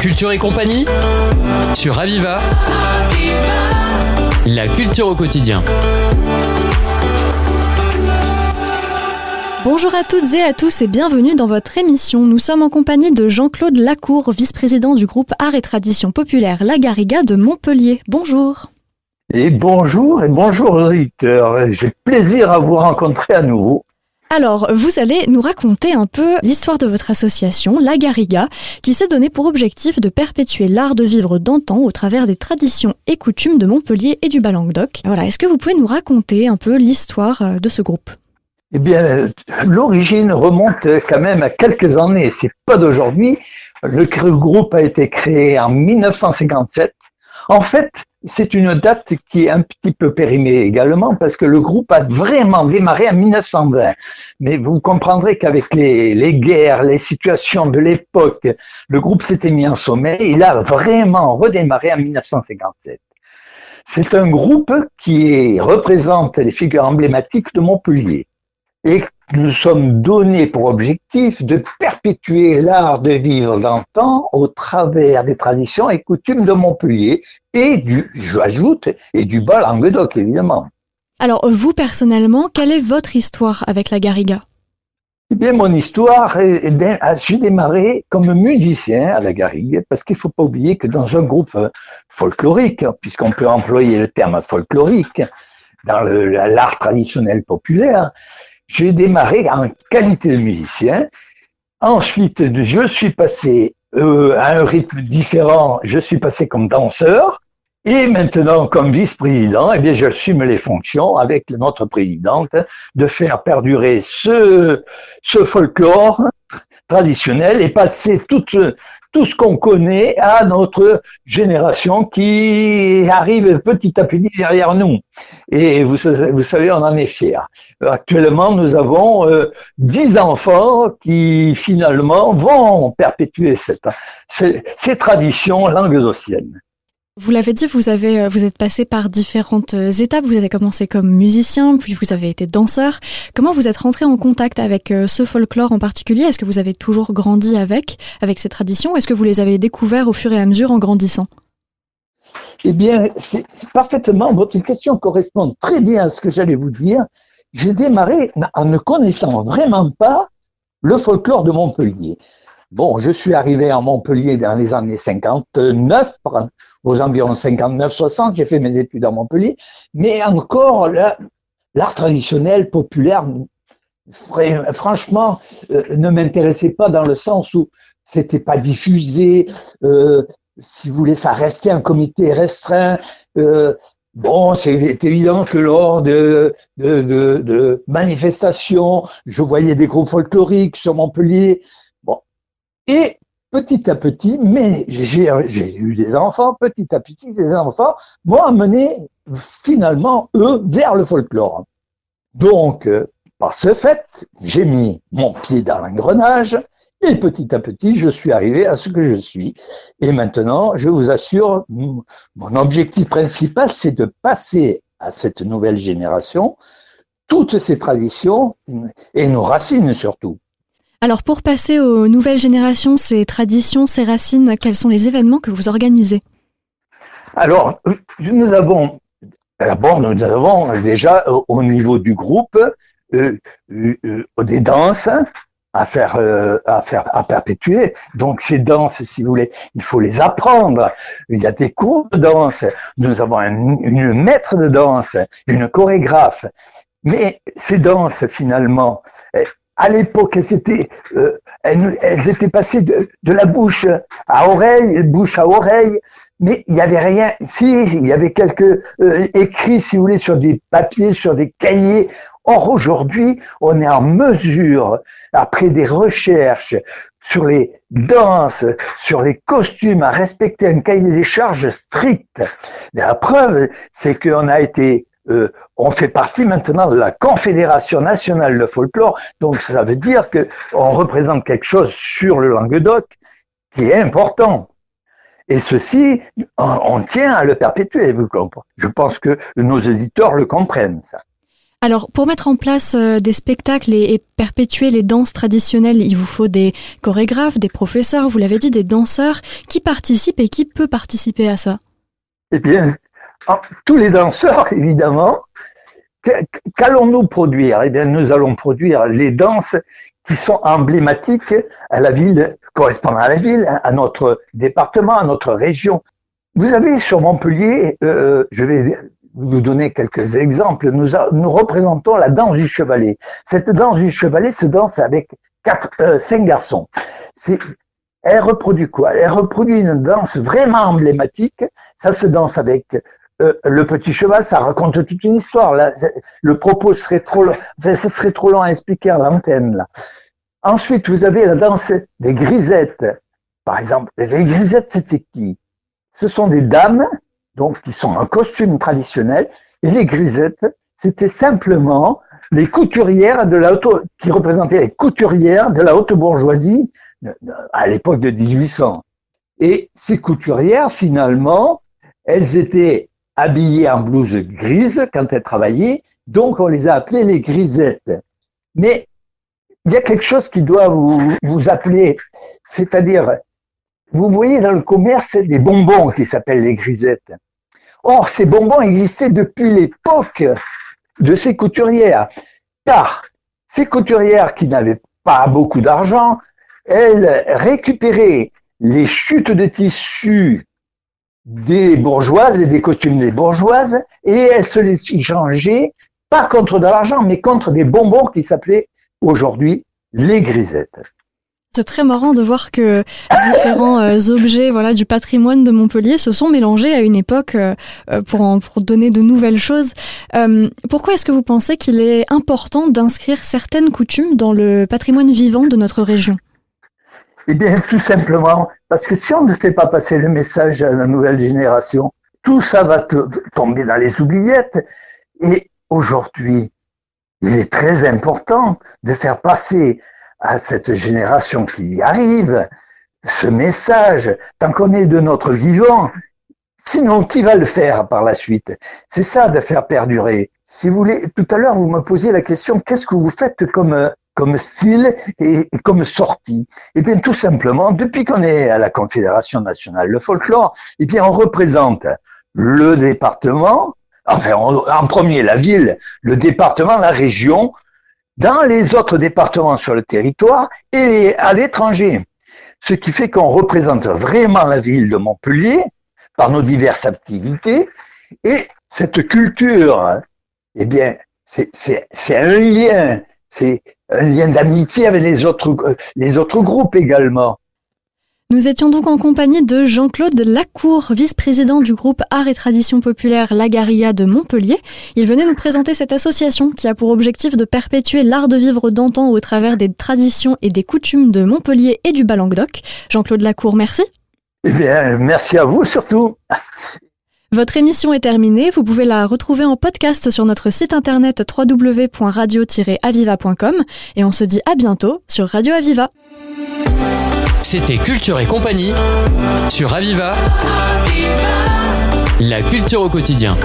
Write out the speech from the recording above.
Culture et compagnie sur Aviva. La culture au quotidien. Bonjour à toutes et à tous et bienvenue dans votre émission. Nous sommes en compagnie de Jean-Claude Lacour, vice-président du groupe Art et Tradition Populaire La Garriga de Montpellier. Bonjour. Et bonjour et bonjour auditeurs. J'ai plaisir à vous rencontrer à nouveau. Alors, vous allez nous raconter un peu l'histoire de votre association, La Garriga, qui s'est donné pour objectif de perpétuer l'art de vivre d'antan au travers des traditions et coutumes de Montpellier et du Bas-Languedoc. Voilà, est-ce que vous pouvez nous raconter un peu l'histoire euh, de ce groupe? Eh bien, l'origine remonte quand même à quelques années. C'est pas d'aujourd'hui. Le groupe a été créé en 1957. En fait, c'est une date qui est un petit peu périmée également parce que le groupe a vraiment démarré en 1920. Mais vous comprendrez qu'avec les, guerres, les situations de l'époque, le groupe s'était mis en sommeil. Il a vraiment redémarré en 1957. C'est un groupe qui représente les figures emblématiques de Montpellier nous sommes donnés pour objectif de perpétuer l'art de vivre d'antan au travers des traditions et coutumes de Montpellier et du, j'ajoute, et du bas Languedoc, évidemment. Alors, vous personnellement, quelle est votre histoire avec la Garriga? Eh bien, mon histoire, j'ai démarré comme musicien à la Garrigue, parce qu'il faut pas oublier que dans un groupe folklorique, puisqu'on peut employer le terme folklorique dans l'art traditionnel populaire, j'ai démarré en qualité de musicien. Ensuite, je suis passé euh, à un rythme différent. Je suis passé comme danseur. Et maintenant, comme vice-président, eh bien, j'assume les fonctions avec notre présidente de faire perdurer ce, ce folklore traditionnel et passer toute, tout ce qu'on connaît à notre génération qui arrive petit à petit derrière nous. Et vous, vous savez, on en est fiers. Actuellement, nous avons euh, dix enfants qui finalement vont perpétuer cette, ces, ces traditions languedociennes. Vous l'avez dit, vous avez, euh, vous êtes passé par différentes euh, étapes. Vous avez commencé comme musicien, puis vous avez été danseur. Comment vous êtes rentré en contact avec euh, ce folklore en particulier? Est-ce que vous avez toujours grandi avec, avec ces traditions Est-ce que vous les avez découvertes au fur et à mesure en grandissant? Eh bien, c'est parfaitement, votre question correspond très bien à ce que j'allais vous dire. J'ai démarré en ne connaissant vraiment pas le folklore de Montpellier. Bon, je suis arrivé à Montpellier dans les années 59, aux environs 59-60, j'ai fait mes études à Montpellier, mais encore l'art traditionnel populaire, franchement, euh, ne m'intéressait pas dans le sens où c'était pas diffusé, euh, si vous voulez, ça restait un comité restreint. Euh, Bon, c'est évident que lors de, de, de, de, manifestations, je voyais des groupes folkloriques sur Montpellier, et petit à petit, mais j'ai eu des enfants, petit à petit, ces enfants m'ont amené finalement, eux, vers le folklore. Donc, euh, par ce fait, j'ai mis mon pied dans l'engrenage et petit à petit, je suis arrivé à ce que je suis. Et maintenant, je vous assure, mon objectif principal, c'est de passer à cette nouvelle génération toutes ces traditions et nos racines surtout. Alors pour passer aux nouvelles générations, ces traditions, ces racines, quels sont les événements que vous organisez? Alors, nous avons, d'abord, nous avons déjà au niveau du groupe euh, euh, euh, des danses à faire, à faire, à perpétuer. Donc ces danses, si vous voulez, il faut les apprendre. Il y a des cours de danse. Nous avons une maître de danse, une chorégraphe. Mais ces danses, finalement, à l'époque, elles étaient, euh, elles, étaient passées de, la bouche à oreille, bouche à oreille, mais il n'y avait rien. Si, il y avait quelques euh, écrits, si vous voulez, sur des papiers, sur des cahiers. Or, aujourd'hui, on est en mesure, après des recherches sur les danses, sur les costumes, à respecter un cahier des charges strict. la preuve, c'est qu'on a été euh, on fait partie maintenant de la Confédération nationale de folklore, donc ça veut dire qu'on représente quelque chose sur le Languedoc qui est important. Et ceci, on, tient à le perpétuer. Je pense que nos éditeurs le comprennent, ça. Alors, pour mettre en place euh, des spectacles et, perpétuer les danses traditionnelles, il vous faut des chorégraphes, des professeurs, vous l'avez dit, des danseurs. Qui participent et qui peut participer à ça? Eh bien, tous les danseurs, évidemment. Qu'allons-nous produire? Eh bien, nous allons produire les danses qui sont emblématiques à la ville, correspondant à la ville, à notre département, à notre région. Vous avez sur Montpellier, euh, je vais vous donner quelques exemples. Nous, représentons la danse du chevalet. Cette danse du chevalet se danse avec euh, cinq garçons. Elle reproduit quoi? Elle reproduit une danse vraiment emblématique. Ça se danse avec euh, le petit cheval. Ça raconte toute une histoire. Le propos serait trop, long, ce serait trop long à expliquer à l'antenne. Ensuite, vous avez la danse des grisettes. Par exemple, les grisettes, c'était qui? Ce sont des dames donc qui sont en costume traditionnel, et les grisettes, c'était simplement les couturières de la haute, qui représentaient les couturières de la haute bourgeoisie à l'époque de 1800. Et ces couturières, finalement, elles étaient habillées en blouse grise quand elles travaillaient, donc on les a appelées les grisettes. Mais il y a quelque chose qui doit vous, vous appeler, c'est-à-dire vous voyez dans le commerce des bonbons qui s'appellent les grisettes. Or, ces bonbons existaient depuis l'époque de ces couturières. Car ces couturières qui n'avaient pas beaucoup d'argent, elles récupéraient les chutes de tissu des bourgeoises et des costumes des bourgeoises et elles se les échangeaient pas contre de l'argent mais contre des bonbons qui s'appelaient aujourd'hui les grisettes. C'est très marrant de voir que différents euh, objets voilà du patrimoine de Montpellier se sont mélangés à une époque euh, euh, pour donner de nouvelles choses. pourquoi est-ce que vous pensez qu'il est important d'inscrire certaines coutumes dans le patrimoine vivant de notre région? Eh bien, tout simplement parce que si on ne fait pas passer le message à la nouvelle génération, tout ça va tomber dans les oubliettes. Et aujourd'hui, il est très important de faire passer à cette génération qui arrive ce message, tant qu'on est de notre vivant. Sinon, qui va le faire par la suite? C'est ça de faire perdurer. Si vous voulez, tout à l'heure, vous me posiez la question, qu'est-ce que vous faites comme, comme style et, comme sortie Eh bien, tout simplement, depuis qu'on est à la Confédération nationale, le folklore, eh bien, on représente le département, enfin, en premier la ville, le département, la région, dans les autres départements sur le territoire et à l'étranger. Ce qui fait qu'on représente vraiment la ville de Montpellier par nos diverses activités et cette culture, eh bien, c'est un lien, c'est un lien d'amitié avec les autres, les autres groupes également. Nous étions donc en compagnie de Jean-Claude Lacour, vice-président du groupe Art et Tradition Populaire Lagaria de Montpellier. Il venait nous présenter cette association qui a pour objectif de perpétuer l'art de vivre d'antan au travers des traditions et des coutumes de Montpellier et du Bas-Languedoc. Jean-Claude Lacour, merci. Eh bien, merci à vous surtout. Votre émission est terminée, vous pouvez la retrouver en podcast sur notre site internet www.radio-aviva.com et on se dit à bientôt sur Radio Aviva. C'était Culture et compagnie sur Aviva. La culture au quotidien.